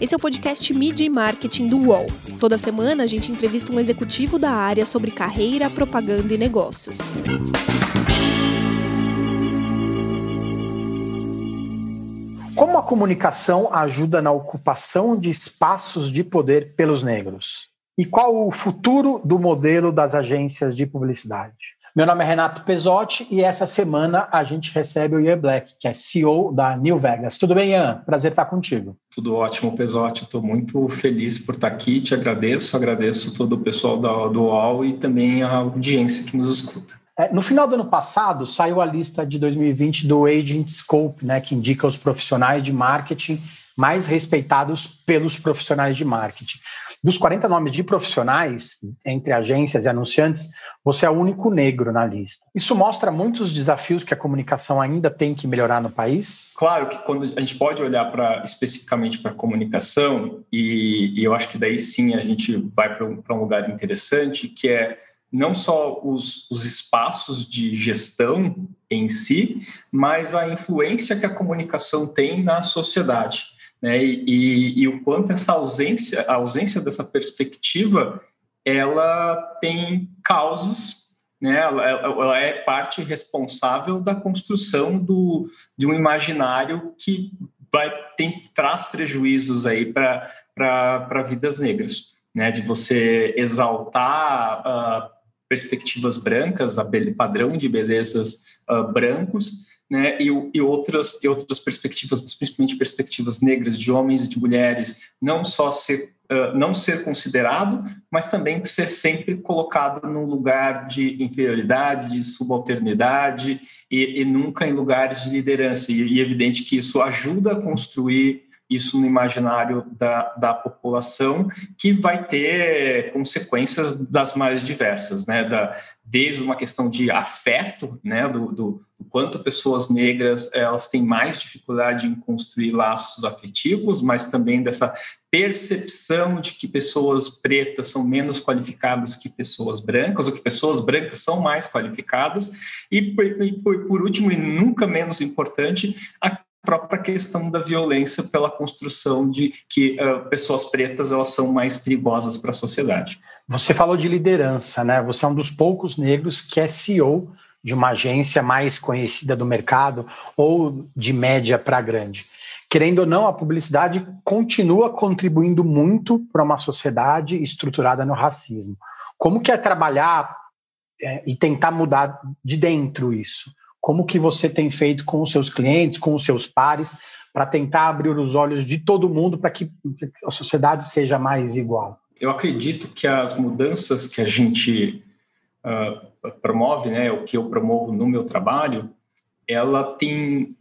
Esse é o podcast Media e Marketing do UOL. Toda semana a gente entrevista um executivo da área sobre carreira, propaganda e negócios. Como a comunicação ajuda na ocupação de espaços de poder pelos negros? E qual o futuro do modelo das agências de publicidade? Meu nome é Renato Pesotti e essa semana a gente recebe o Ian Black, que é CEO da New Vegas. Tudo bem, Ian? Prazer estar contigo. Tudo ótimo, Pesotti. Estou muito feliz por estar aqui. Te agradeço, agradeço todo o pessoal da, do UOL e também a audiência que nos escuta. É, no final do ano passado, saiu a lista de 2020 do Agent Scope, né, que indica os profissionais de marketing mais respeitados pelos profissionais de marketing. Dos 40 nomes de profissionais, entre agências e anunciantes, você é o único negro na lista. Isso mostra muitos desafios que a comunicação ainda tem que melhorar no país? Claro que quando a gente pode olhar para especificamente para a comunicação, e, e, eu acho que daí sim a gente vai para um, um lugar interessante, que é não só os, os espaços de gestão em si, mas a influência que a comunicação tem na sociedade né? E, e, e, o quanto essa ausência, a ausência dessa perspectiva, ela tem causas, né? Ela, ela é parte responsável da construção do, de um imaginário que vai tem, traz prejuízos aí para vidas negras, né? De você exaltar uh, perspectivas brancas, a padrão de belezas uh, brancos, né, e, e, outras, e outras perspectivas, principalmente perspectivas negras de homens e de mulheres, não só ser, uh, não ser considerado, mas também ser sempre colocado num lugar de inferioridade, de subalternidade e, e nunca em lugares de liderança. E, e é evidente que isso ajuda a construir isso no imaginário da, da população, que vai ter consequências das mais diversas, né? Da, desde uma questão de afeto, né? Do, do, do quanto pessoas negras elas têm mais dificuldade em construir laços afetivos, mas também dessa percepção de que pessoas pretas são menos qualificadas que pessoas brancas, ou que pessoas brancas são mais qualificadas, e, e por, por último, e nunca menos importante, a própria questão da violência pela construção de que uh, pessoas pretas elas são mais perigosas para a sociedade. Você falou de liderança, né? Você é um dos poucos negros que é CEO de uma agência mais conhecida do mercado ou de média para grande. Querendo ou não, a publicidade continua contribuindo muito para uma sociedade estruturada no racismo. Como que é trabalhar é, e tentar mudar de dentro isso? Como que você tem feito com os seus clientes, com os seus pares, para tentar abrir os olhos de todo mundo para que a sociedade seja mais igual? Eu acredito que as mudanças que a gente uh, promove, né, o que eu promovo no meu trabalho, ela tem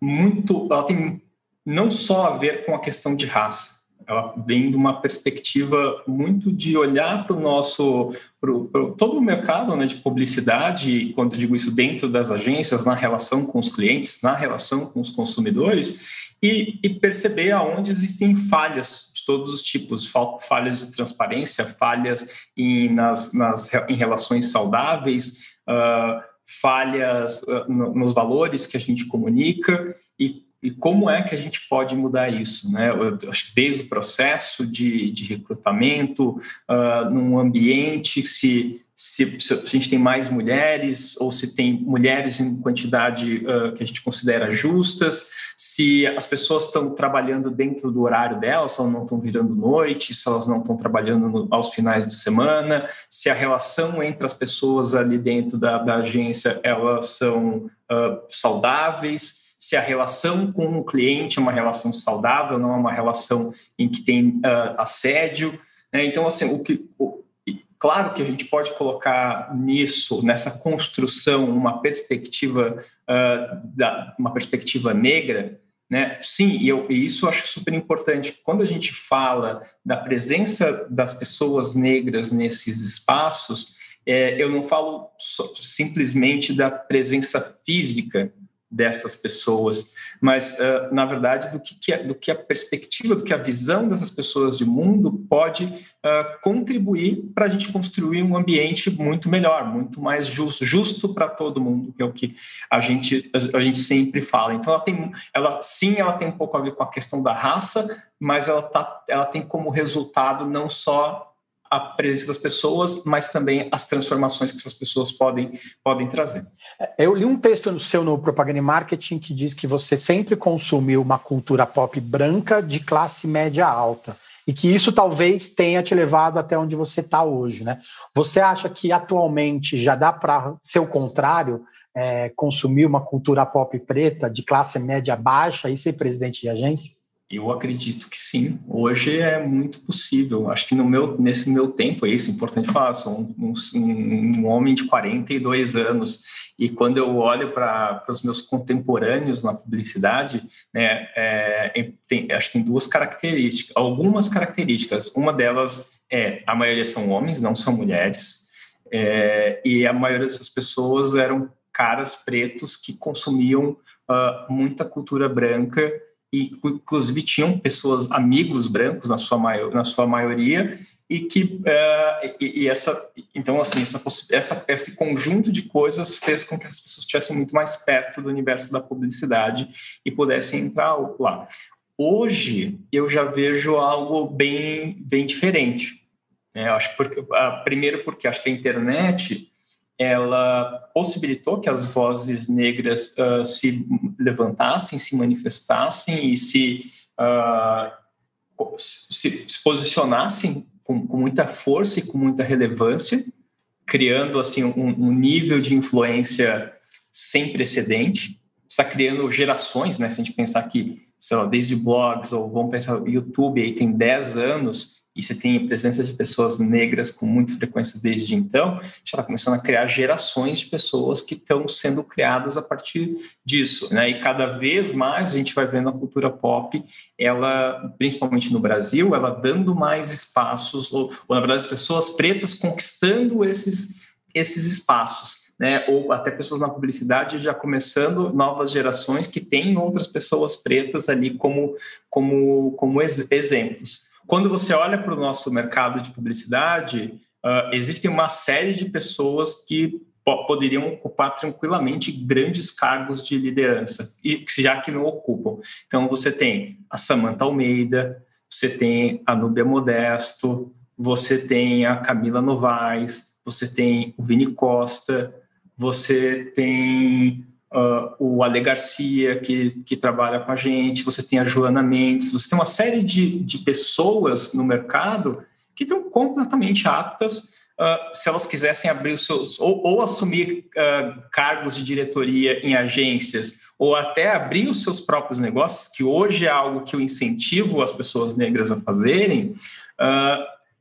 muito, ela tem não só a ver com a questão de raça, ela vem de uma perspectiva muito de olhar para o nosso, pro, todo o mercado né, de publicidade, quando eu digo isso dentro das agências, na relação com os clientes, na relação com os consumidores, e, e perceber aonde existem falhas de todos os tipos, falhas de transparência, falhas em, nas, nas, em relações saudáveis, uh, falhas uh, nos valores que a gente comunica, e e como é que a gente pode mudar isso? Né? Eu acho que desde o processo de, de recrutamento, uh, num ambiente, se, se, se, a gente tem mais mulheres ou se tem mulheres em quantidade uh, que a gente considera justas, se as pessoas estão trabalhando dentro do horário delas, se elas não estão virando noite, se elas não estão trabalhando no, aos finais de semana, se a relação entre as pessoas ali dentro da, da agência elas são uh, saudáveis, se a relação com o cliente é uma relação saudável, não é uma relação em que tem uh, assédio. Né? Então, assim, o que, o, claro que a gente pode colocar nisso, nessa construção, uma perspectiva, uh, da, uma perspectiva negra, né? Sim, e, eu, e isso eu acho super importante. Quando a gente fala da presença das pessoas negras nesses espaços, é, eu não falo simplesmente da presença física dessas pessoas, mas uh, na verdade do que, que do que a perspectiva, do que a visão dessas pessoas de mundo pode uh, contribuir para a gente construir um ambiente muito melhor, muito mais justo, justo para todo mundo, que é o que a gente a, a, gente sempre fala. Então ela tem, ela sim, ela tem um pouco a ver com a questão da raça, mas ela tá, ela tem como resultado não só a presença das pessoas, mas também as transformações que essas pessoas podem, podem trazer. Eu li um texto no seu no Propaganda Marketing que diz que você sempre consumiu uma cultura pop branca de classe média alta e que isso talvez tenha te levado até onde você está hoje, né? Você acha que atualmente já dá para ser o contrário, é, consumir uma cultura pop preta de classe média baixa e ser presidente de agência? Eu acredito que sim. Hoje é muito possível. Acho que no meu, nesse meu tempo, é isso, é importante falar, sou um, um, um homem de 42 anos e quando eu olho para os meus contemporâneos na publicidade, né, é, tem, acho que tem duas características, algumas características. Uma delas é a maioria são homens, não são mulheres, é, e a maioria dessas pessoas eram caras pretos que consumiam uh, muita cultura branca e inclusive tinham pessoas amigos brancos na sua maior, na sua maioria e que uh, e, e, essa então assim essa, essa esse conjunto de coisas fez com que as pessoas estivessem muito mais perto do universo da publicidade e pudessem entrar lá hoje eu já vejo algo bem bem diferente né? acho porque uh, primeiro porque acho que a internet ela possibilitou que as vozes negras uh, se levantassem, se manifestassem e se, uh, se, se, posicionassem com, com, muita força e com muita relevância, criando assim um, um nível de influência sem precedente. Está criando gerações, né? Se a gente pensar que, sei lá, desde blogs ou vamos pensar YouTube aí tem 10 anos, e você tem a presença de pessoas negras com muita frequência desde então, já está começando a criar gerações de pessoas que estão sendo criadas a partir disso, né? E cada vez mais a gente vai vendo a cultura pop, ela, principalmente no Brasil, ela dando mais espaços, ou, ou na verdade as pessoas pretas conquistando esses, esses espaços. Né, ou até pessoas na publicidade já começando novas gerações que têm outras pessoas pretas ali como, como, como ex exemplos. Quando você olha para o nosso mercado de publicidade, uh, existe uma série de pessoas que poderiam ocupar tranquilamente grandes cargos de liderança, e já que não ocupam. Então, você tem a Samantha Almeida, você tem a Núbia Modesto, você tem a Camila Novaes, você tem o Vini Costa, você tem uh, o Ale Garcia, que, que trabalha com a gente, você tem a Joana Mendes, você tem uma série de, de pessoas no mercado que estão completamente aptas, uh, se elas quisessem abrir os seus, ou, ou assumir uh, cargos de diretoria em agências, ou até abrir os seus próprios negócios, que hoje é algo que eu incentivo as pessoas negras a fazerem,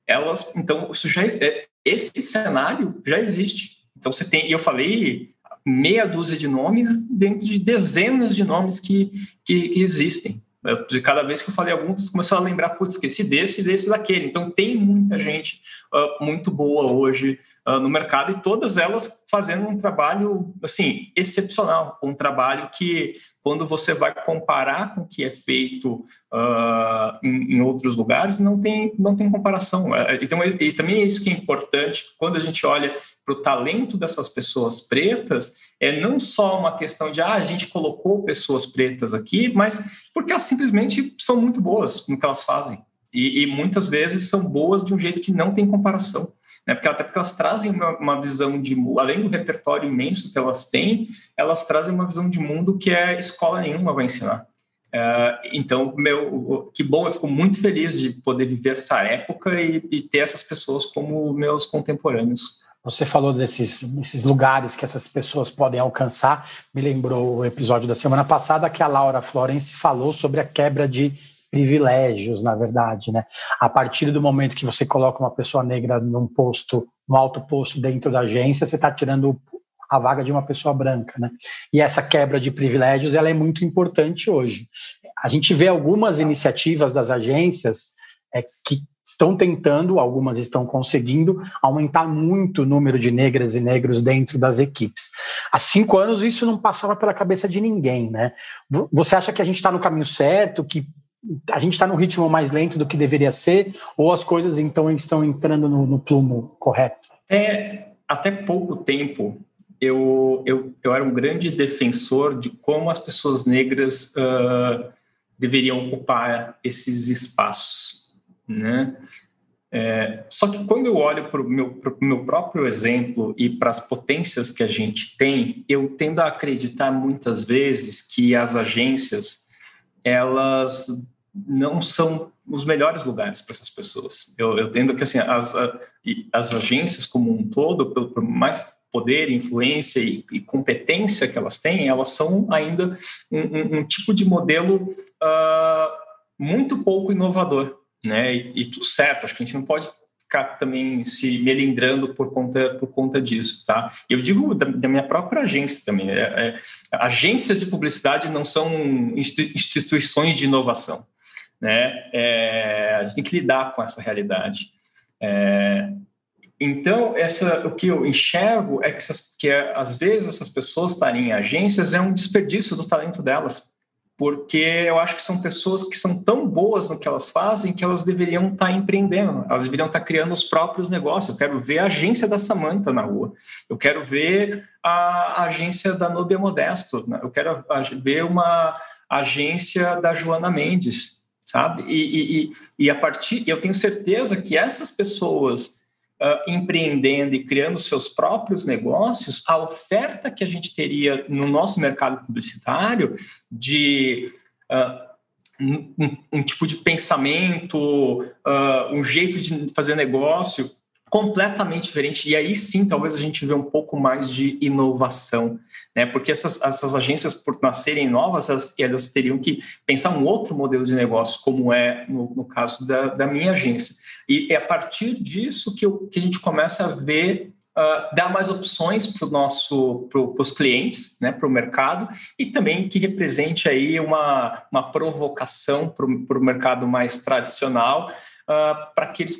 elas, então, isso já, é, esse cenário já existe. Então, você tem, e eu falei meia dúzia de nomes dentro de dezenas de nomes que, que, que existem. De cada vez que eu falei alguns, começou a lembrar, putz, esqueci desse, desse, daquele. Então, tem muita gente uh, muito boa hoje uh, no mercado e todas elas fazendo um trabalho, assim, excepcional. Um trabalho que, quando você vai comparar com o que é feito uh, em, em, outros lugares, não tem, não tem comparação. Então, e também é isso que é importante, quando a gente olha para o talento dessas pessoas pretas, é não só uma questão de, ah, a gente colocou pessoas pretas aqui, mas porque elas simplesmente são muito boas no que elas fazem. E, e muitas vezes são boas de um jeito que não tem comparação. Né? Porque, até porque elas trazem uma, uma, visão de além do repertório imenso que elas têm, elas trazem uma visão de mundo que é escola nenhuma vai ensinar. Uh, então, meu, que bom, eu fico muito feliz de poder viver essa época e, e ter essas pessoas como meus contemporâneos. Você falou desses, desses lugares que essas pessoas podem alcançar. Me lembrou o episódio da semana passada que a Laura Florence falou sobre a quebra de privilégios, na verdade, né? A partir do momento que você coloca uma pessoa negra num posto, num alto posto dentro da agência, você está tirando a vaga de uma pessoa branca, né? E essa quebra de privilégios, ela é muito importante hoje. A gente vê algumas iniciativas das agências é, que estão tentando, algumas estão conseguindo, aumentar muito o número de negras e negros dentro das equipes. Há cinco anos isso não passava pela cabeça de ninguém, né? Você acha que a gente está no caminho certo, que a gente está num ritmo mais lento do que deveria ser, ou as coisas então estão entrando no, no plumo correto? É, até pouco tempo eu, eu, eu era um grande defensor de como as pessoas negras uh, deveriam ocupar esses espaços, né? É, só que quando eu olho para o meu, meu próprio exemplo e para as potências que a gente tem, eu tendo a acreditar muitas vezes que as agências elas não são os melhores lugares para essas pessoas. Eu, eu que assim as, as agências como um todo, por mais poder, influência e, e, competência que elas têm, elas são ainda um, um, um tipo de modelo uh, muito pouco inovador, né? E, e, tudo certo, acho que a gente não pode ficar também se melindrando por conta, por conta disso, tá? Eu digo da, da minha própria agência também. É, é, agências de publicidade não são instituições de inovação, né? É, a gente tem que lidar com essa realidade. É, então, essa, o que eu enxergo é que, essas, que é, às vezes essas pessoas estarem em agências é um desperdício do talento delas, porque eu acho que são pessoas que são tão boas no que elas fazem que elas deveriam estar empreendendo, elas deveriam estar criando os próprios negócios. Eu quero ver a agência da Samanta na rua, eu quero ver a agência da Nobia Modesto, né? eu quero ver uma agência da Joana Mendes, sabe? E, e, e a partir, eu tenho certeza que essas pessoas uh, empreendendo e criando seus próprios negócios, a oferta que a gente teria no nosso mercado publicitário de uh, um, um, tipo de pensamento, uh, um jeito de fazer negócio completamente diferente. E aí sim, talvez a gente vê um pouco mais de inovação, né? Porque essas, essas agências, por nascerem novas, elas, elas teriam que pensar um outro modelo de negócio, como é no, no caso da, da, minha agência. E é a partir disso que, eu, que a gente começa a ver Uh, dar mais opções para nosso para os clientes, né, para o mercado e também que represente aí uma, uma provocação para o mercado mais tradicional uh, para que eles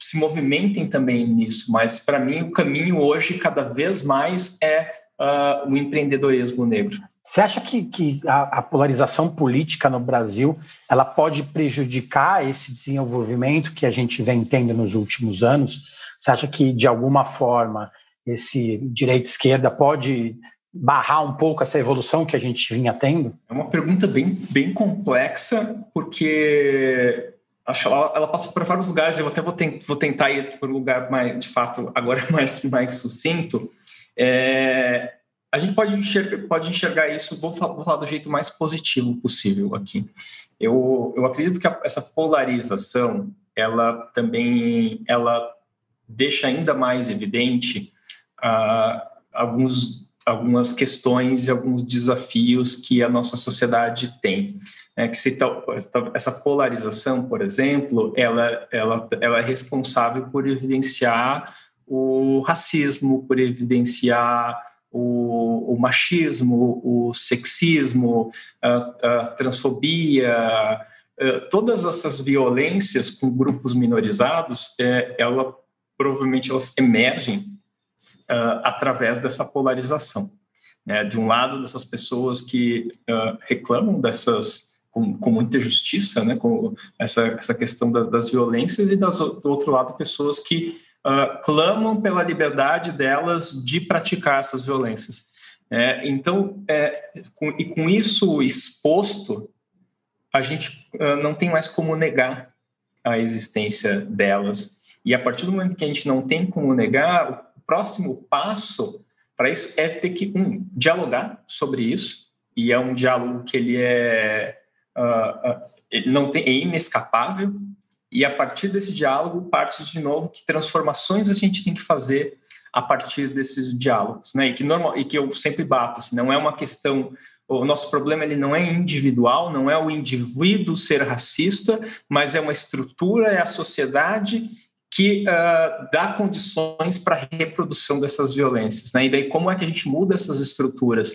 se movimentem também nisso, mas para mim o caminho hoje cada vez mais é uh, o empreendedorismo negro. Você acha que, que a, a, polarização política no Brasil ela pode prejudicar esse desenvolvimento que a gente vem tendo nos últimos anos? Você acha que de alguma forma esse direita-esquerda pode barrar um pouco essa evolução que a gente vinha tendo? É uma pergunta bem, bem complexa, porque acho ela, ela passa por vários lugares. Eu até vou, vou tentar ir por um lugar mais, de fato, agora mais, mais sucinto. É, a gente pode enxergar, pode enxergar isso, vou falar, vou falar, do jeito mais positivo possível aqui. Eu, eu acredito que a, essa polarização, ela também, ela deixa ainda mais evidente uh, alguns, algumas questões e alguns desafios que a nossa sociedade tem é que se essa polarização, por exemplo, ela, ela, ela é responsável por evidenciar o racismo, por evidenciar o, o machismo, o sexismo, a, a transfobia, a, todas essas violências com grupos minorizados, é, ela provavelmente elas emergem uh, através dessa polarização. Né? De um lado, dessas pessoas que uh, reclamam dessas com, com muita justiça, né, com essa, essa questão da, das violências, e das, do outro lado, pessoas que uh, clamam pela liberdade delas de praticar essas violências. É, então, é, com, e com isso exposto, a gente uh, não tem mais como negar a existência delas. E a partir do momento que a gente não tem como negar, próximo passo para isso é ter que um, dialogar sobre isso. E é um diálogo que ele é uh, não tem, é inescapável, e a partir desse diálogo parte de novo que transformações a gente tem que fazer a partir desses diálogos, né? E que normal e que eu sempre bato, assim, não é uma questão o nosso problema ele não é individual, não é o indivíduo ser racista, mas é uma estrutura, é a sociedade que uh, dá condições para a reprodução dessas violências. Né? E daí, como é que a gente muda essas estruturas?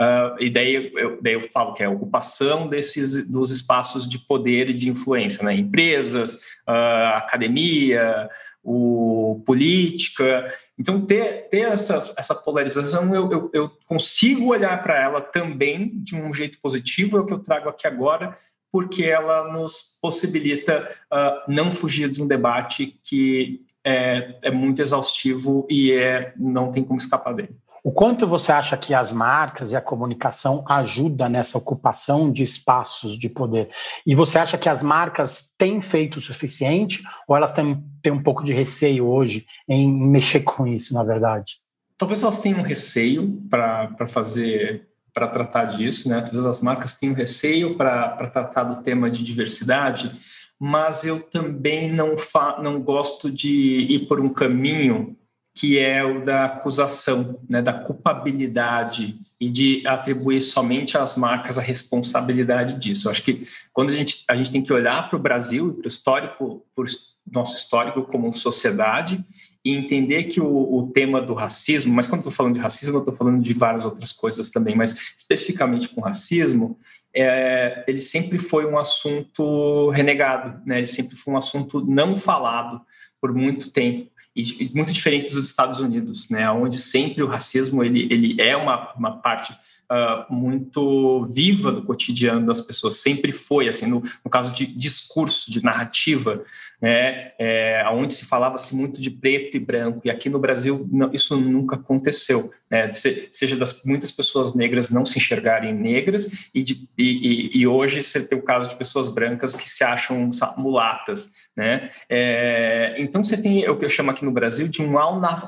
Uh, e daí eu, daí eu falo que é a ocupação desses, dos espaços de poder e de influência, né? empresas, uh, academia, o, política. Então, ter, ter essa, essa polarização, eu, eu, eu consigo olhar para ela também de um jeito positivo, é o que eu trago aqui agora, porque ela nos possibilita uh, não fugir de um debate que é, é muito exaustivo e é, não tem como escapar dele. O quanto você acha que as marcas e a comunicação ajudam nessa ocupação de espaços de poder? E você acha que as marcas têm feito o suficiente ou elas têm, têm um pouco de receio hoje em mexer com isso, na verdade? Talvez elas tenham receio para fazer para tratar disso, né? Talvez as marcas tenham receio para tratar do tema de diversidade, mas eu também não, fa não gosto de ir por um caminho que é o da acusação, né, da culpabilidade e de atribuir somente às marcas a responsabilidade disso. Eu acho que quando a gente, a gente tem que olhar para o Brasil e para o histórico, para nosso histórico como sociedade e entender que o, o tema do racismo, mas quando estou falando de racismo, eu estou falando de várias outras coisas também, mas especificamente com racismo, é, ele sempre foi um assunto renegado, né? ele sempre foi um assunto não falado por muito tempo e muito diferente dos Estados Unidos, né, onde sempre o racismo ele, ele é uma, uma parte uh, muito viva do cotidiano das pessoas, sempre foi, assim, no, no caso de discurso, de narrativa, né, é, onde se falava-se muito de preto e branco, e aqui no Brasil não, isso nunca aconteceu, né, seja das muitas pessoas negras não se enxergarem negras, e, de, e, e, e hoje você tem o caso de pessoas brancas que se acham mulatas, né, é, então você tem o que eu chamo aqui no Brasil de um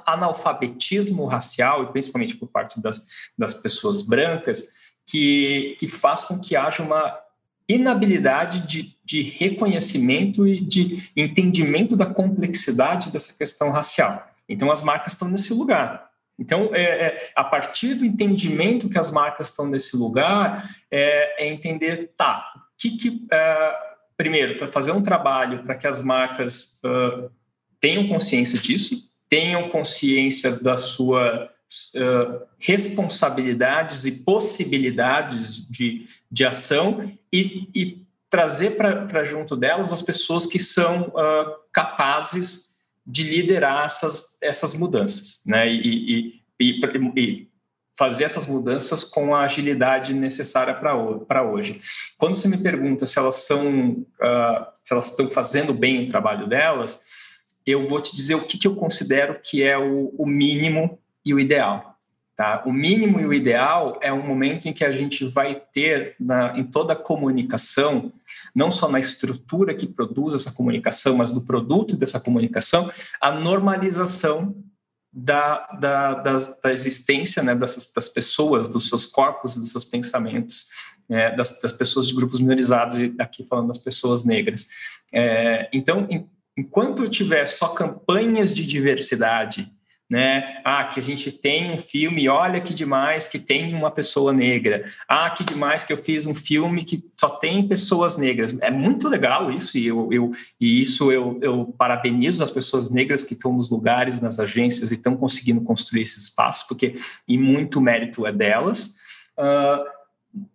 analfabetismo racial, e principalmente por parte das, das pessoas brancas, brancas que, que faz com que haja uma inabilidade de, de reconhecimento e de entendimento da complexidade dessa questão racial. Então, as marcas estão nesse lugar. Então, é, é, a partir do entendimento que as marcas estão nesse lugar, é, é entender, tá, que, que é, primeiro, fazer um trabalho para que as marcas uh, tenham consciência disso, tenham consciência da sua uh, responsabilidades e possibilidades de, de ação e, e trazer para junto delas as pessoas que são uh, capazes de liderar essas, essas mudanças, né? E, e, e, e, fazer essas mudanças com a agilidade necessária para hoje. Quando você me pergunta se elas são, uh, se elas estão fazendo bem o trabalho delas, eu vou te dizer o que, que eu considero que é o, o mínimo e o ideal. Tá? O mínimo e o ideal é um momento em que a gente vai ter na, em toda a comunicação, não só na estrutura que produz essa comunicação, mas do produto dessa comunicação, a normalização da, da, da, da existência né, dessas, das pessoas, dos seus corpos, dos seus pensamentos, é, das, das, pessoas de grupos minorizados, e aqui falando das pessoas negras. É, então, em, enquanto tiver só campanhas de diversidade né? Ah, que a gente tem um filme, olha que demais que tem uma pessoa negra. Ah, que demais que eu fiz um filme que só tem pessoas negras. É muito legal isso, e, eu, eu e isso eu, eu parabenizo as pessoas negras que estão nos lugares, nas agências e estão conseguindo construir esse espaço, porque e muito mérito é delas. Uh,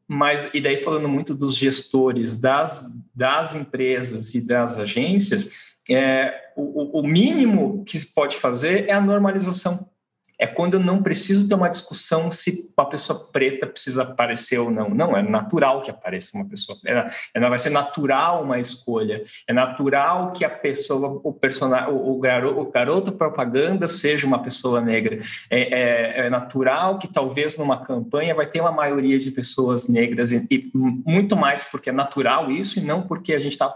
mas, e daí falando muito dos gestores das, das empresas e das agências, é, o, o mínimo que se pode fazer é a normalização. É quando eu não preciso ter uma discussão se a pessoa preta precisa aparecer ou não. Não, é natural que apareça uma pessoa. É, é, vai ser natural uma escolha. É natural que a pessoa, o personagem, o, garoto, o garoto propaganda seja uma pessoa negra. É, é, é, natural que talvez numa campanha vai ter uma maioria de pessoas negras e, e muito mais porque é natural isso e não porque a gente está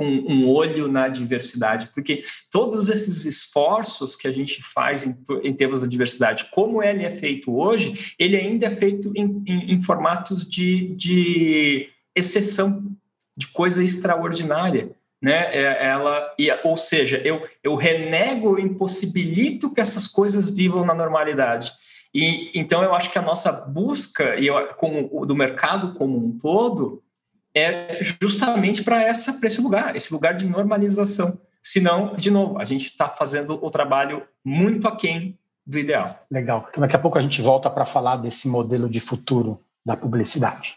com um olho na diversidade, porque todos esses esforços que a gente faz em, em termos da diversidade, como ele é feito hoje, ele ainda é feito em, em, em formatos de, de exceção, de coisa extraordinária. Né? É, ela, ou seja, eu, eu renego, eu impossibilito que essas coisas vivam na normalidade. E então eu acho que a nossa busca e eu, como, do mercado como um todo é justamente para essa esse lugar, esse lugar de normalização, Senão, de novo, a gente está fazendo o trabalho muito aquém do ideal. Legal. Então, daqui a pouco a gente volta para falar desse modelo de futuro da publicidade.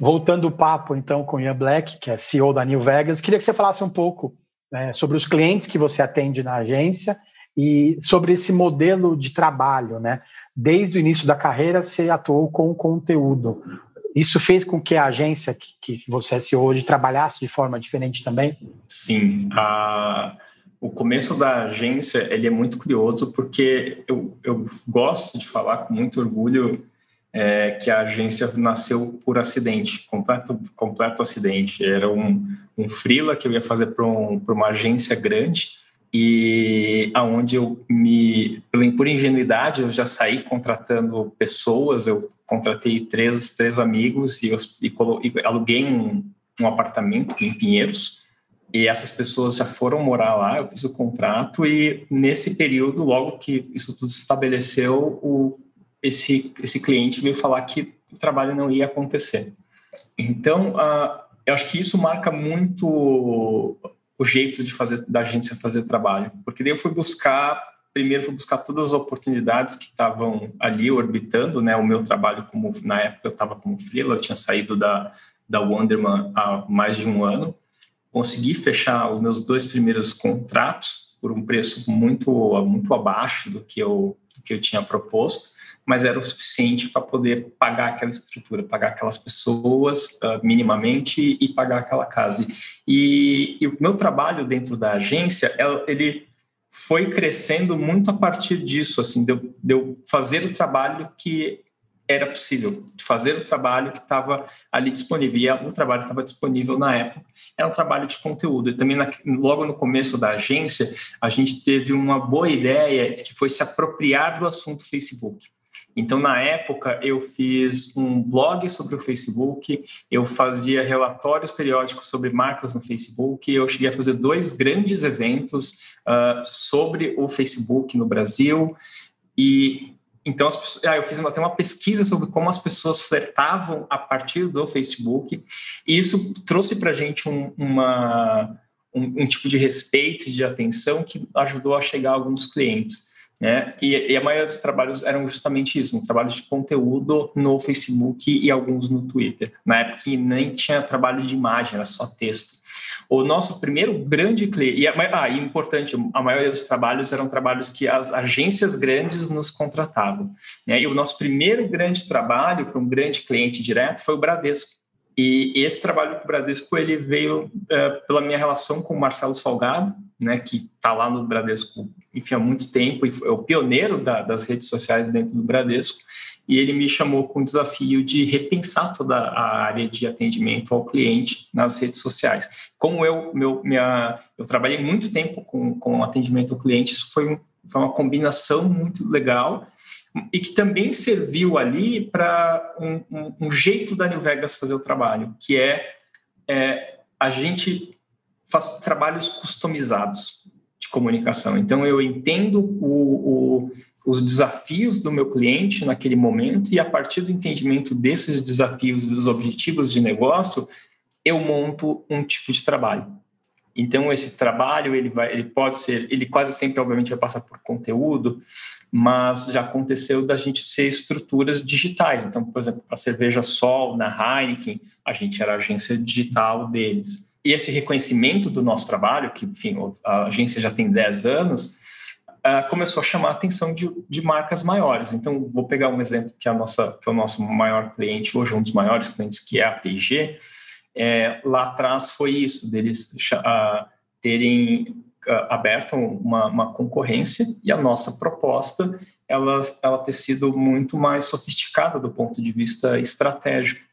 Voltando o papo, então, com Ian Black, que é CEO da New Vegas, queria que você falasse um pouco né, sobre os clientes que você atende na agência e sobre esse modelo de trabalho, né? Desde o início da carreira, você atuou com conteúdo. Isso fez com que a agência que, que você é CEO hoje trabalhasse de forma diferente também? Sim. A, o começo da agência ele é muito curioso porque eu, eu gosto de falar com muito orgulho é, que a agência nasceu por acidente, completo, completo acidente. Era um, um freela que eu ia fazer para um, uma agência grande e aonde eu me, por ingenuidade, eu já saí contratando pessoas, eu contratei três, três amigos e, eu, e, e aluguei um, um apartamento em Pinheiros, e essas pessoas já foram morar lá, eu fiz o contrato e nesse período, logo que isso tudo se estabeleceu, o esse, esse cliente veio falar que o trabalho não ia acontecer. Então, uh, eu acho que isso marca muito o jeito de fazer da agência fazer trabalho, porque daí eu fui buscar primeiro fui buscar todas as oportunidades que estavam ali orbitando, né? O meu trabalho como na época eu estava como freela, eu tinha saído da da Wonderman há mais de um ano, consegui fechar os meus dois primeiros contratos por um preço muito muito abaixo do que eu do que eu tinha proposto mas era o suficiente para poder pagar aquela estrutura, pagar aquelas pessoas uh, minimamente e pagar aquela casa. E, e, o meu trabalho dentro da agência, ele foi crescendo muito a partir disso, assim, de eu, de eu fazer o trabalho que era possível, fazer o trabalho que estava ali disponível. E o trabalho estava disponível na época, era um trabalho de conteúdo. E também, na, logo no começo da agência, a gente teve uma boa ideia que foi se apropriar do assunto Facebook. Então, na época, eu fiz um blog sobre o Facebook, eu fazia relatórios periódicos sobre marcas no Facebook, eu cheguei a fazer dois grandes eventos uh, sobre o Facebook no Brasil. E então, pessoas, ah, eu fiz até uma pesquisa sobre como as pessoas flertavam a partir do Facebook, e isso trouxe para a gente um, uma, um, um tipo de respeito e de atenção que ajudou a chegar a alguns clientes. Né? E, e, a maioria dos trabalhos eram justamente isso, um trabalho de conteúdo no Facebook e alguns no Twitter. Na época que nem tinha trabalho de imagem, era só texto. O nosso primeiro grande cliente, e, ah, e importante, a maioria dos trabalhos eram trabalhos que as agências grandes nos contratavam. Né? E o nosso primeiro grande trabalho para um grande cliente direto foi o Bradesco. E esse trabalho com o Bradesco ele veio uh, pela minha relação com o Marcelo Salgado, né, que está lá no Bradesco enfim, há muito tempo e é o pioneiro da, das redes sociais dentro do Bradesco. E ele me chamou com o desafio de repensar toda a área de atendimento ao cliente nas redes sociais. Como eu, meu, minha, eu trabalhei muito tempo com, com atendimento ao cliente, isso foi, foi uma combinação muito legal e que também serviu ali para um, um, um, jeito da New Vegas fazer o trabalho, que é, é a gente faz trabalhos customizados de comunicação. Então, eu entendo o, o, os desafios do meu cliente naquele momento e, a partir do entendimento desses desafios dos objetivos de negócio, eu monto um tipo de trabalho. Então, esse trabalho, ele, vai, ele pode ser, ele quase sempre, obviamente, vai passar por conteúdo, mas já aconteceu da gente ser estruturas digitais. Então, por exemplo, para a Cerveja Sol, na Heineken, a gente era a agência digital deles. E esse reconhecimento do nosso trabalho, que, enfim, a agência já tem 10 anos, uh, começou a chamar a atenção de, de, marcas maiores. Então, vou pegar um exemplo que, é a nossa, que é o nosso maior cliente, hoje um dos maiores clientes, que é a P&G. É, lá atrás foi isso, deles uh, terem uh, aberto uma, uma, concorrência e a nossa proposta ela, ela ter sido muito mais sofisticada do ponto de vista estratégico.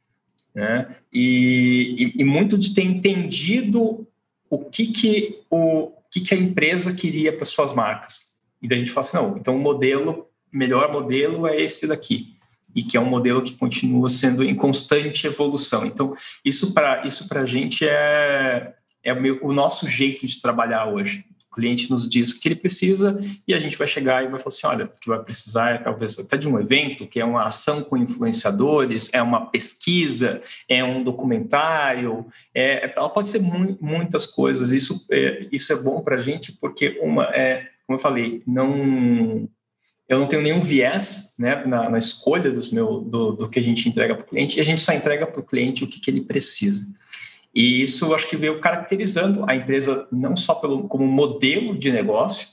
Né? E, e, e muito de ter entendido o que que o que que a empresa queria para suas marcas. E daí a gente fala assim, não, então o modelo, melhor modelo é esse daqui e que é um modelo que continua sendo em constante evolução. Então, isso para isso a gente é, é o, meu, o nosso jeito de trabalhar hoje. O cliente nos diz o que ele precisa e a gente vai chegar e vai falar assim: olha, o que vai precisar é talvez até de um evento, que é uma ação com influenciadores, é uma pesquisa, é um documentário, é, ela pode ser mu muitas coisas. Isso é, isso é bom para a gente porque, uma, é, como eu falei, não eu não tenho nenhum viés né, na, na escolha dos meu, do, do, que a gente entrega para o cliente, e a gente só entrega para o cliente o que, que ele precisa. E isso acho que veio caracterizando a empresa não só pelo, como modelo de negócio,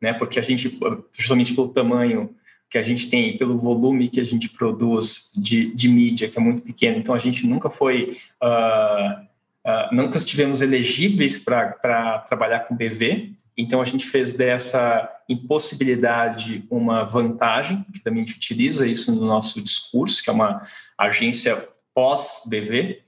né, porque a gente, justamente pelo tamanho que a gente tem, pelo volume que a gente produz de, de mídia, que é muito pequeno, então a gente nunca foi. Uh, uh, nunca estivemos elegíveis para trabalhar com BV, então a gente fez dessa impossibilidade uma vantagem, que também a gente utiliza isso no nosso discurso, que é uma agência pós-BV,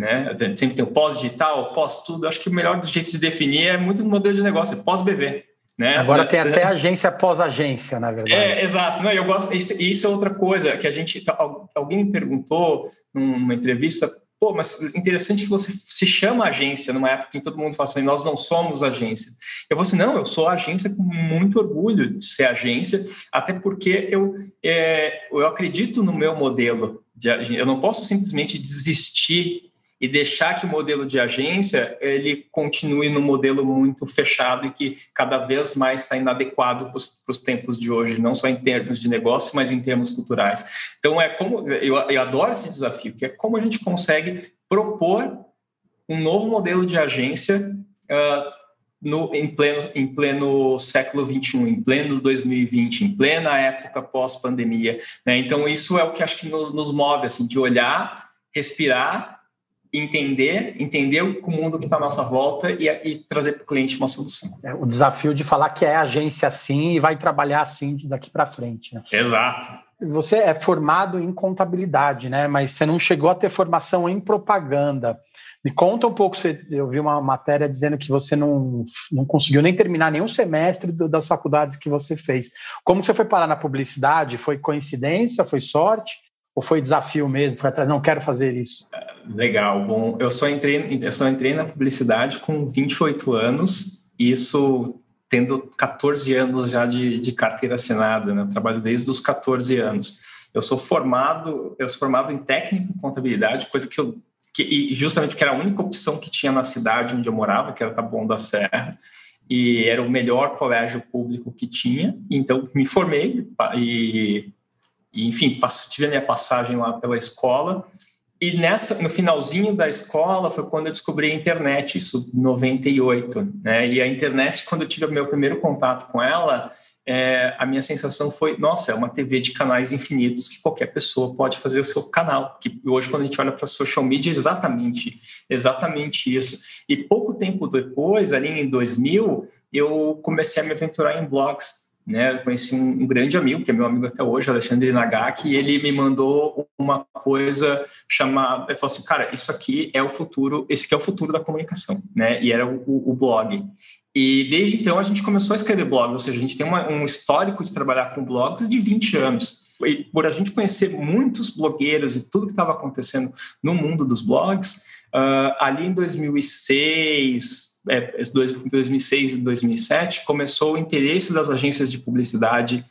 né? Sempre tem o pós-digital, pós-tudo. Acho que o melhor jeito de definir é muito no modelo de negócio, é pós-BV. Né? Agora tem até agência pós-agência, na verdade. É, exato. Não, eu gosto. Isso, isso é outra coisa que a gente. Alguém me perguntou numa entrevista pô, mas interessante que você se chama agência numa época em que todo mundo fala assim, nós não somos agência. Eu vou assim, não, eu sou agência com muito orgulho de ser agência, até porque eu, é, eu acredito no meu modelo de Eu não posso simplesmente desistir e deixar que o modelo de agência ele continue no modelo muito fechado e que cada vez mais está inadequado para os tempos de hoje, não só em termos de negócio, mas em termos culturais. Então é como eu, eu adoro esse desafio, que é como a gente consegue propor um novo modelo de agência uh, no, em, pleno, em pleno século XXI, em pleno 2020, em plena época pós-pandemia. Né? Então, isso é o que acho que nos, nos move, assim, de olhar, respirar entender, entender o mundo que está à nossa volta e, e trazer para o cliente uma solução. É o desafio de falar que é agência assim e vai trabalhar assim daqui para frente. Né? Exato. Você é formado em contabilidade, né? Mas você não chegou a ter formação em propaganda. Me conta um pouco, eu vi uma matéria dizendo que você não, não conseguiu nem terminar nenhum semestre das faculdades que você fez. Como você foi parar na publicidade? Foi coincidência? Foi sorte? Ou foi desafio mesmo? Foi atrás, não quero fazer isso? Legal. Bom, eu só entrei, eu só entrei na publicidade com 28 anos, isso tendo 14 anos já de, de carteira assinada, né? Eu trabalho desde os 14 anos. Eu sou formado, eu sou formado em técnico em contabilidade, coisa que eu que, e justamente porque era a única opção que tinha na cidade onde eu morava, que era Taboão da Serra, e era o melhor colégio público que tinha. Então me formei e e, enfim, tive a minha passagem lá pela escola. E nessa, no finalzinho da escola foi quando eu descobri a internet, isso em 98, né? E a internet, quando eu tive o meu primeiro contato com ela, é, a minha sensação foi, nossa, é uma TV de canais infinitos que qualquer pessoa pode fazer o seu canal. Que hoje, quando a gente olha para social media, é exatamente, exatamente isso. E pouco tempo depois, ali em 2000, eu comecei a me aventurar em blogs né? Eu conheci um, um, grande amigo, que é meu amigo até hoje, Alexandre Nagaki, e ele me mandou uma coisa chamada, ele falou assim, cara, isso aqui é o futuro, esse aqui é o futuro da comunicação, né? E era o, o blog. E desde então a gente começou a escrever blog, ou seja, a gente tem uma, um histórico de trabalhar com blogs de 20 anos. E por a gente conhecer muitos blogueiros e tudo que estava acontecendo no mundo dos blogs, uh, ali em 2006, é, 2006 e 2007, começou o interesse das agências de publicidade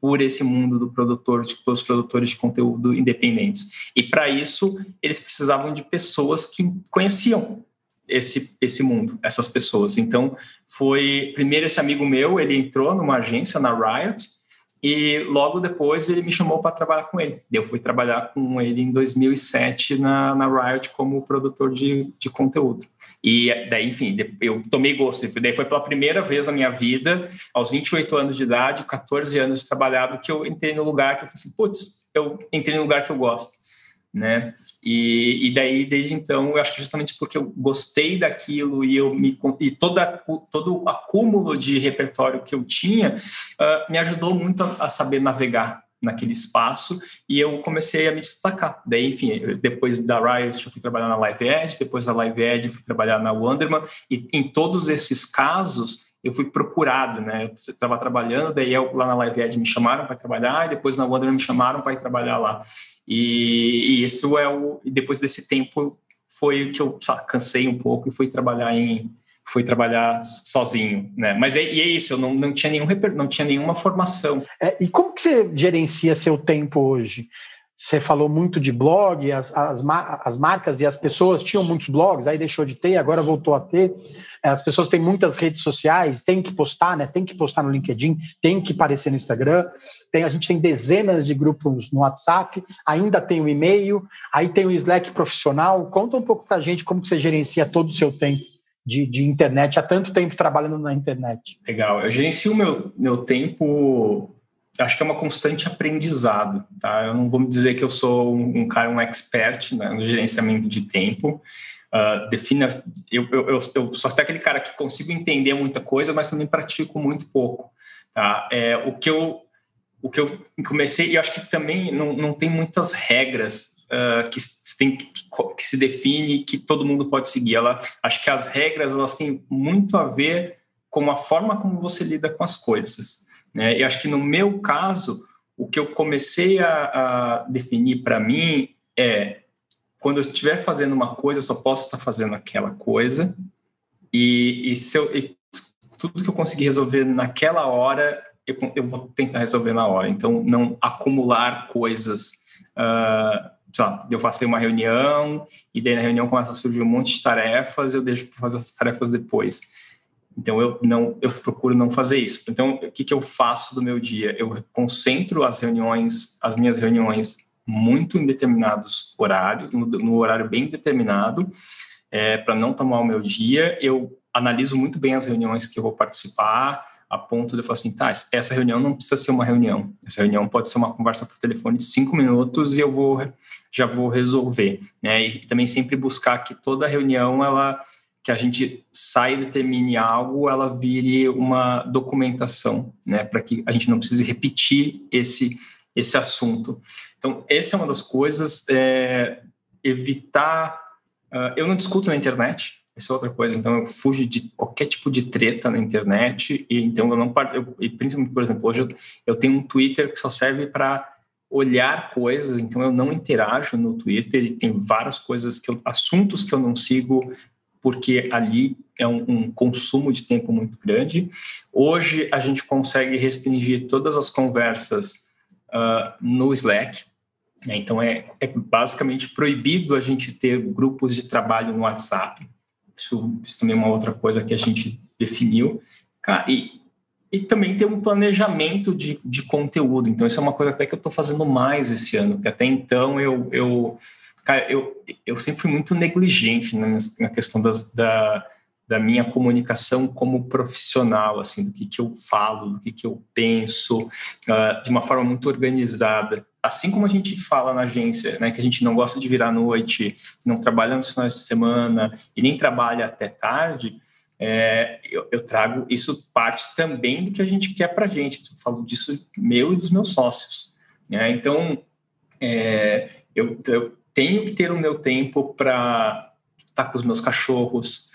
por esse mundo do produtor, de, pelos produtores de conteúdo independentes. E para isso, eles precisavam de pessoas que conheciam esse, esse mundo, essas pessoas. Então, foi primeiro esse amigo meu, ele entrou numa agência na Riot e logo depois ele me chamou para trabalhar com ele. Eu fui trabalhar com ele em 2007 na, na Riot como produtor de, de conteúdo. E daí, enfim, eu tomei gosto. Daí foi pela primeira vez na minha vida, aos 28 anos de idade, 14 anos de trabalhado, que eu entrei no lugar que eu falei assim, putz, eu entrei no lugar que eu gosto, né? E, e daí, desde então, eu acho que justamente porque eu gostei daquilo e eu me e toda, todo o acúmulo de repertório que eu tinha uh, me ajudou muito a, a saber navegar naquele espaço e eu comecei a me destacar. Daí, enfim, depois da Riot eu fui trabalhar na Live Edge, depois da Live Edge eu fui trabalhar na Wonderman e em todos esses casos eu fui procurado, né? Eu estava trabalhando, daí eu, lá na Live Edge me chamaram para trabalhar e depois na Wonderman me chamaram para ir trabalhar lá. E, e, isso é o depois desse tempo foi o que eu sabe, cansei um pouco e fui trabalhar em fui trabalhar sozinho, né? Mas é, e é isso, eu não, não tinha nenhum não tinha nenhuma formação. É, e como que você gerencia seu tempo hoje? Você falou muito de blog, as, as, as, marcas e as pessoas tinham muitos blogs, aí deixou de ter, agora voltou a ter. As pessoas têm muitas redes sociais, tem que postar, né? Tem que postar no LinkedIn, tem que aparecer no Instagram. Tem, a gente tem dezenas de grupos no WhatsApp, ainda tem o e-mail, aí tem o Slack profissional. Conta um pouco para a gente como você gerencia todo o seu tempo. De, de, internet, há tanto tempo trabalhando na internet? Legal, eu gerencio meu, meu tempo acho que é uma constante aprendizado, tá? Eu não vou me dizer que eu sou um, cara, um expert né, no gerenciamento de tempo. Uh, eu, eu, eu, eu, sou até aquele cara que consigo entender muita coisa, mas também pratico muito pouco, tá? É, o que eu o que eu comecei, e acho que também não, não tem muitas regras uh, que, tem, que, que se define que todo mundo pode seguir. Ela, acho que as regras elas têm muito a ver com a forma como você lida com as coisas. Né? E acho que no meu caso, o que eu comecei a, a definir para mim é quando eu estiver fazendo uma coisa, eu só posso estar fazendo aquela coisa. E, e se eu, e tudo que eu conseguir resolver naquela hora, eu, eu, vou tentar resolver na hora. Então, não acumular coisas. Uh, eu faço uma reunião e daí na reunião começa a surgir um monte de tarefas, eu deixo para fazer essas tarefas depois. Então eu não eu procuro não fazer isso. Então o que, que eu faço do meu dia? Eu concentro as reuniões, as minhas reuniões muito em determinados horários, no, no horário bem determinado, é, para não tomar o meu dia. Eu analiso muito bem as reuniões que eu vou participar, a ponto de eu falar assim, tá, essa reunião não precisa ser uma reunião. Essa reunião pode ser uma conversa por telefone de cinco minutos e eu vou já vou resolver. Né? E também sempre buscar que toda reunião ela que a gente saia e determine algo, ela vire uma documentação, né, para que a gente não precise repetir esse esse assunto. Então, essa é uma das coisas, é, evitar. Uh, eu não discuto na internet, isso é outra coisa. Então, eu fujo de qualquer tipo de treta na internet. E então, eu não. Eu, e principalmente, por exemplo, hoje eu, eu tenho um Twitter que só serve para olhar coisas. Então, eu não interajo no Twitter. E tem várias coisas que eu, assuntos que eu não sigo porque ali é um, um, consumo de tempo muito grande. Hoje a gente consegue restringir todas as conversas uh, no Slack. Né? Então é, é, basicamente proibido a gente ter grupos de trabalho no WhatsApp. Isso, isso também é uma outra coisa que a gente definiu. E, e também ter um planejamento de, de conteúdo. Então isso é uma coisa até que eu estou fazendo mais esse ano, que até então eu, eu Cara, eu, eu sempre fui muito negligente na, na questão das, da, da minha comunicação como profissional, assim, do que, que eu falo, do que, que eu penso, uh, de uma forma muito organizada. Assim como a gente fala na agência, né, que a gente não gosta de virar à noite, não trabalha nos finais de semana e nem trabalha até tarde, é, eu, eu, trago isso parte também do que a gente quer para a gente. Eu falo disso meu e dos meus sócios. Né? Então, é, eu, eu tenho que ter o meu tempo para estar tá com os meus cachorros,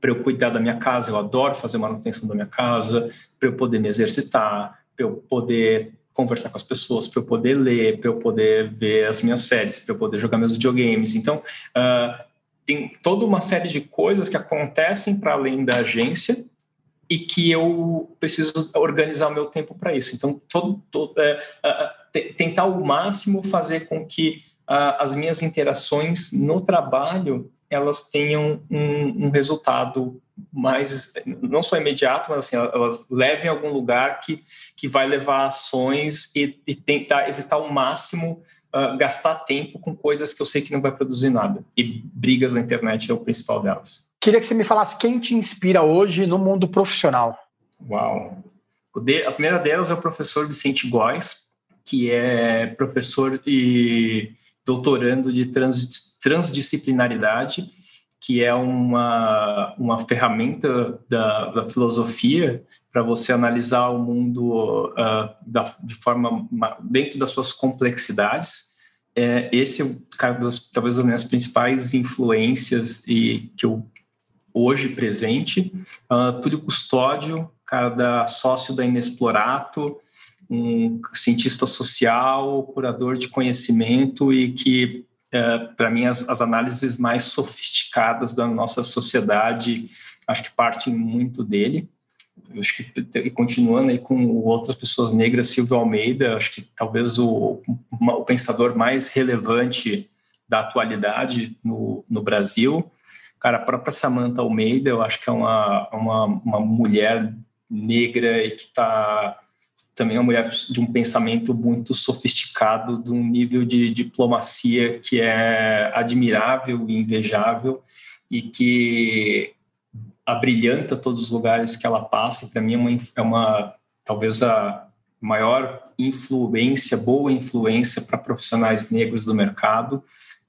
para eu cuidar da minha casa, eu adoro fazer manutenção da minha casa, para eu poder me exercitar, para eu poder conversar com as pessoas, para eu poder ler, para eu poder ver as minhas séries, para eu poder jogar meus videogames. Então, uh, tem toda uma série de coisas que acontecem para além da agência e que eu preciso organizar o meu tempo para isso. Então, todo, todo, uh, uh, tentar ao máximo fazer com que as minhas interações no trabalho elas tenham um, um, resultado mais não só imediato, mas assim elas levem a algum lugar que, que vai levar ações e, e tentar evitar ao máximo uh, gastar tempo com coisas que eu sei que não vai produzir nada. E brigas na internet é o principal delas. Queria que você me falasse quem te inspira hoje no mundo profissional. Uau! A primeira delas é o professor Vicente Góes, que é professor e doutorando de trans, transdisciplinaridade que é uma, uma ferramenta da, da filosofia para você analisar o mundo uh, da, de forma dentro das suas complexidades. É, esse é das, talvez das principais influências e que eu hoje presente. Uh, Túlio Custódio, cada sócio da Inexplorato, um cientista social, curador de conhecimento e que, é, para mim, as, as, análises mais sofisticadas da nossa sociedade, acho que partem muito dele. Eu acho que, e continuando aí com outras pessoas negras, Silvio Almeida, acho que talvez o, o pensador mais relevante da atualidade no, no Brasil. Cara, a própria Samantha Almeida, eu acho que é uma, uma, uma mulher negra e que está também uma mulher de um pensamento muito sofisticado, de um nível de diplomacia que é admirável e invejável e que abrilhanta todos os lugares que ela passa. Para mim é uma, é uma talvez a maior influência, boa influência para profissionais negros do mercado.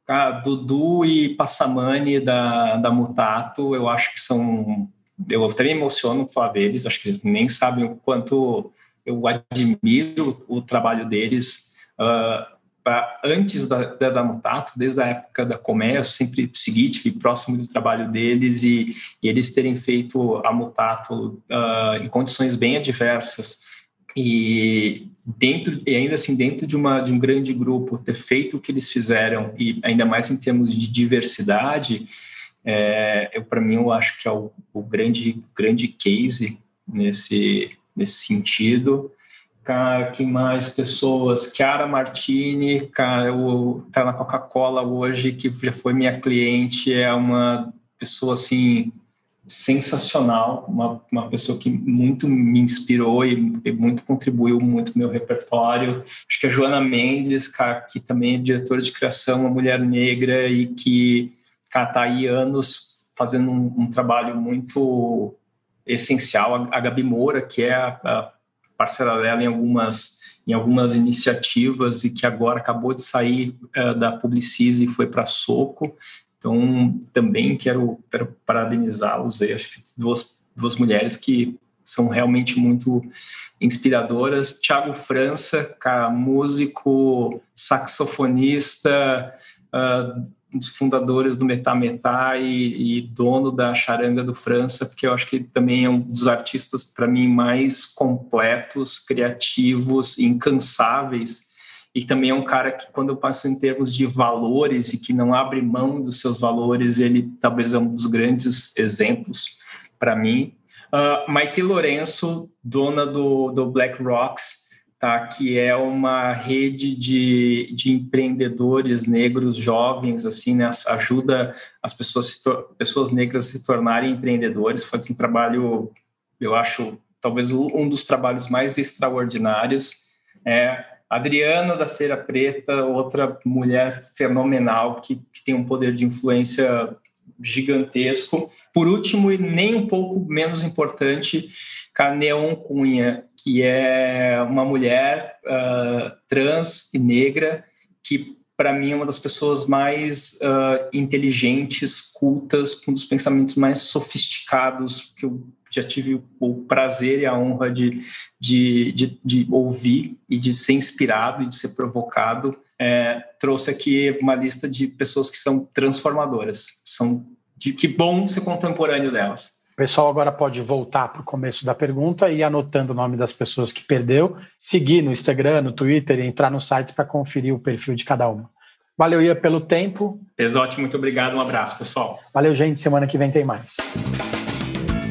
A Dudu e Passamani da, da Mutato, eu acho que são. Eu até me emociono falar deles, acho que eles nem sabem o quanto eu admiro o trabalho deles. Uh, pra, antes da, da, da, Mutato, desde a época da Comércio, sempre segui, tive próximo do trabalho deles e, e eles terem feito a Mutato uh, em condições bem adversas e dentro e ainda assim dentro de uma de um grande grupo ter feito o que eles fizeram e ainda mais em termos de diversidade é, para mim eu acho que é o, o grande grande case nesse nesse sentido. Cara, que mais pessoas? Chiara Martini, cara, tá na Coca-Cola hoje, que já foi minha cliente, é uma pessoa assim sensacional, uma, uma pessoa que muito me inspirou e, e muito contribuiu muito meu repertório. Acho que a Joana Mendes, cara, que também é diretora de criação, uma mulher negra e que está aí anos fazendo um, um trabalho muito essencial. A Gabi Moura, que é a, parceira dela em algumas em algumas iniciativas e que agora acabou de sair uh, da Publicis e foi para Soco. Então, também quero, quero parabenizá-los. Acho que duas, duas mulheres que são realmente muito inspiradoras. Tiago França, músico, saxofonista, uh, um dos fundadores do Metá Metá e, e, dono da Charanga do França, porque eu acho que também é um dos artistas, para mim, mais completos, criativos, incansáveis. E também é um cara que, quando eu passo em termos de valores e que não abre mão dos seus valores, ele talvez é um dos grandes exemplos para mim. Uh, Maite Lourenço, dona do, do Black Rocks, tá? que é uma rede de, de empreendedores negros jovens, assim, né? ajuda as pessoas, pessoas negras a se tornarem empreendedores, faz um trabalho, eu acho, talvez um dos trabalhos mais extraordinários. É, Adriana da Feira Preta, outra mulher fenomenal que, que tem um poder de influência gigantesco. Por último, e nem um pouco menos importante, Caneon Cunha, que é uma mulher uh, trans e negra que para mim é uma das pessoas mais uh, inteligentes, cultas, com um dos pensamentos mais sofisticados que eu já tive o prazer e a honra de, de, de, de ouvir e de ser inspirado e de ser provocado é, trouxe aqui uma lista de pessoas que são transformadoras. São de que bom ser contemporâneo delas. O pessoal agora pode voltar para o começo da pergunta e ir anotando o nome das pessoas que perdeu, seguir no Instagram, no Twitter e entrar no site para conferir o perfil de cada uma. Valeu, Ia, pelo tempo. Pesote, muito obrigado. Um abraço, pessoal. Valeu, gente. Semana que vem tem mais.